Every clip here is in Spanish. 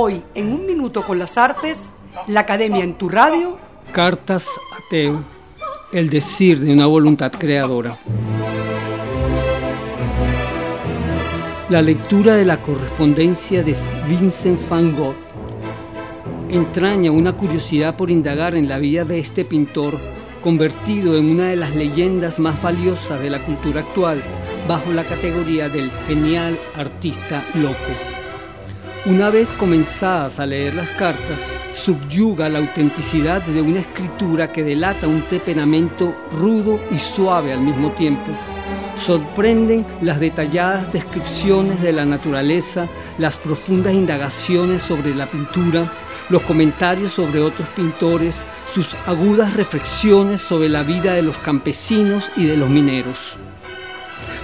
Hoy, en un minuto con las artes, la Academia en tu radio. Cartas ateo, el decir de una voluntad creadora. La lectura de la correspondencia de Vincent van Gogh entraña una curiosidad por indagar en la vida de este pintor convertido en una de las leyendas más valiosas de la cultura actual bajo la categoría del genial artista loco. Una vez comenzadas a leer las cartas, subyuga la autenticidad de una escritura que delata un temperamento rudo y suave al mismo tiempo. Sorprenden las detalladas descripciones de la naturaleza, las profundas indagaciones sobre la pintura, los comentarios sobre otros pintores, sus agudas reflexiones sobre la vida de los campesinos y de los mineros.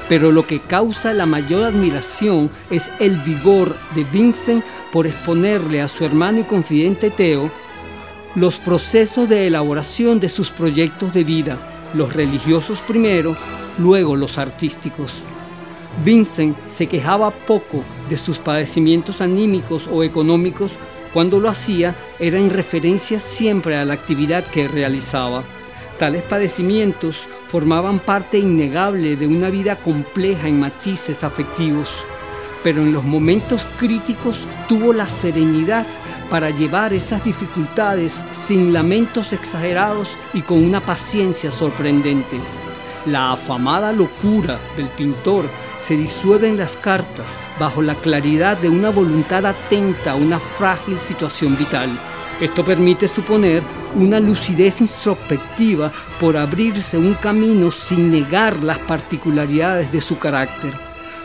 Pero lo que causa la mayor admiración es el vigor de Vincent por exponerle a su hermano y confidente Teo los procesos de elaboración de sus proyectos de vida, los religiosos primero, luego los artísticos. Vincent se quejaba poco de sus padecimientos anímicos o económicos cuando lo hacía era en referencia siempre a la actividad que realizaba. Tales padecimientos formaban parte innegable de una vida compleja en matices afectivos, pero en los momentos críticos tuvo la serenidad para llevar esas dificultades sin lamentos exagerados y con una paciencia sorprendente. La afamada locura del pintor se disuelven las cartas bajo la claridad de una voluntad atenta a una frágil situación vital. Esto permite suponer una lucidez introspectiva por abrirse un camino sin negar las particularidades de su carácter.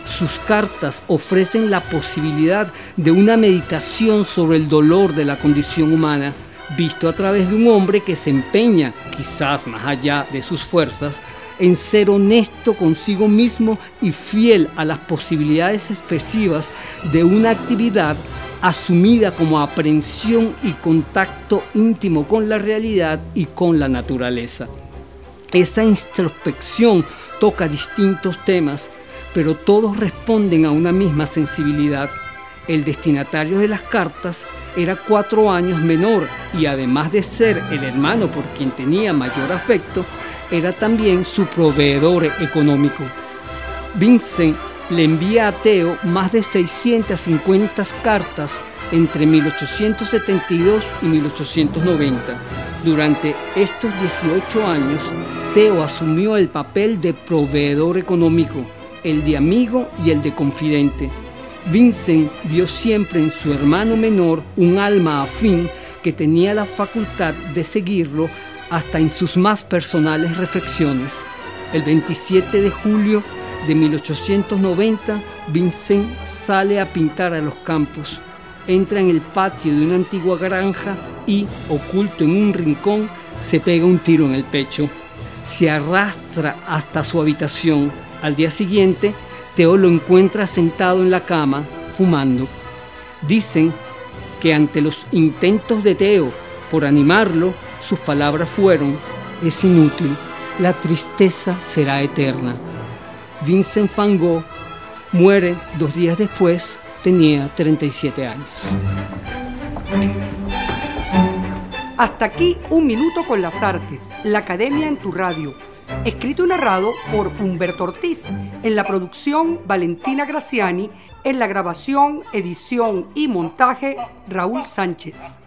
Sus cartas ofrecen la posibilidad de una meditación sobre el dolor de la condición humana, visto a través de un hombre que se empeña, quizás más allá de sus fuerzas, en ser honesto consigo mismo y fiel a las posibilidades expresivas de una actividad asumida como aprehensión y contacto íntimo con la realidad y con la naturaleza. Esa introspección toca distintos temas, pero todos responden a una misma sensibilidad. El destinatario de las cartas era cuatro años menor y además de ser el hermano por quien tenía mayor afecto, era también su proveedor económico. Vincent le envía a Teo más de 650 cartas entre 1872 y 1890. Durante estos 18 años, Teo asumió el papel de proveedor económico, el de amigo y el de confidente. Vincent vio siempre en su hermano menor un alma afín que tenía la facultad de seguirlo hasta en sus más personales reflexiones. El 27 de julio de 1890, Vincent sale a pintar a los campos, entra en el patio de una antigua granja y, oculto en un rincón, se pega un tiro en el pecho. Se arrastra hasta su habitación. Al día siguiente, Teo lo encuentra sentado en la cama, fumando. Dicen que ante los intentos de Teo por animarlo, sus palabras fueron, es inútil, la tristeza será eterna. Vincent van Gogh muere dos días después, tenía 37 años. Hasta aquí un minuto con las artes, la Academia en tu radio. Escrito y narrado por Humberto Ortiz, en la producción Valentina Graciani, en la grabación, edición y montaje Raúl Sánchez.